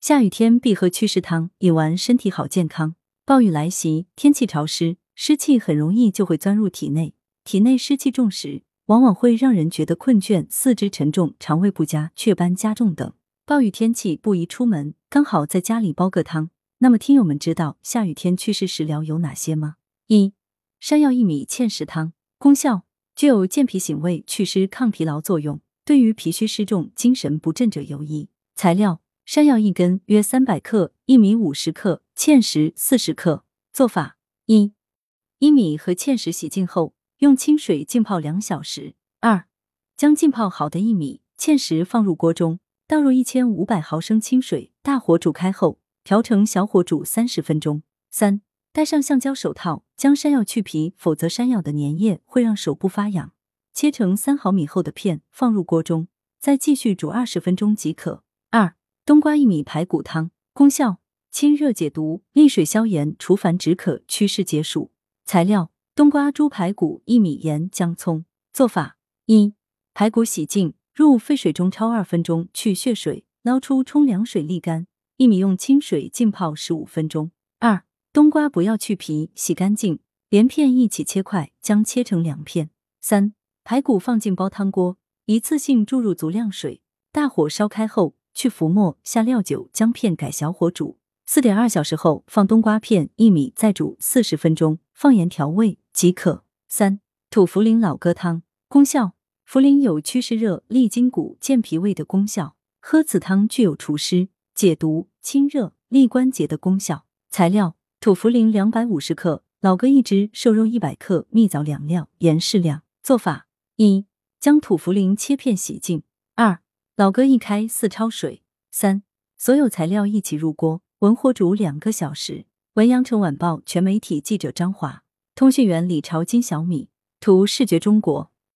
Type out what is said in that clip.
下雨天必喝祛湿汤，饮完身体好健康。暴雨来袭，天气潮湿，湿气很容易就会钻入体内，体内湿气重时，往往会让人觉得困倦、四肢沉重、肠胃不佳、雀斑加重等。暴雨天气不宜出门，刚好在家里煲个汤。那么，听友们知道下雨天祛湿食疗有哪些吗？一、山药薏米芡实汤，功效具有健脾醒胃、祛湿抗疲劳作用，对于脾虚湿重、精神不振者有益。材料。山药一根约三百克，薏米五十克，芡实四十克。做法：一、薏米和芡实洗净后，用清水浸泡两小时。二、将浸泡好的薏米、芡实放入锅中，倒入一千五百毫升清水，大火煮开后，调成小火煮三十分钟。三、戴上橡胶手套，将山药去皮，否则山药的粘液会让手部发痒。切成三毫米厚的片，放入锅中，再继续煮二十分钟即可。冬瓜薏米排骨汤功效：清热解毒、利水消炎、除烦止渴、祛湿解暑。材料：冬瓜、猪排骨、薏米、盐、姜、葱。做法：一、排骨洗净，入沸水中焯二分钟，去血水，捞出冲凉水沥干。薏米用清水浸泡十五分钟。二、冬瓜不要去皮，洗干净，连片一起切块，将切成两片。三、排骨放进煲汤锅，一次性注入足量水，大火烧开后。去浮沫，下料酒，姜片改小火煮四点二小时后，放冬瓜片、薏米，再煮四十分钟，放盐调味即可。三土茯苓老鸽汤功效：茯苓有祛湿热、利筋骨、健脾胃的功效，喝此汤具有除湿、解毒、清热、利关节的功效。材料：土茯苓两百五十克，老鸽一只，瘦肉一百克，蜜枣两料，盐适量。做法：一、将土茯苓切片洗净。老歌一开，四焯水。三，所有材料一起入锅，文火煮两个小时。文阳城晚报全媒体记者张华，通讯员李朝金小米，图视觉中国。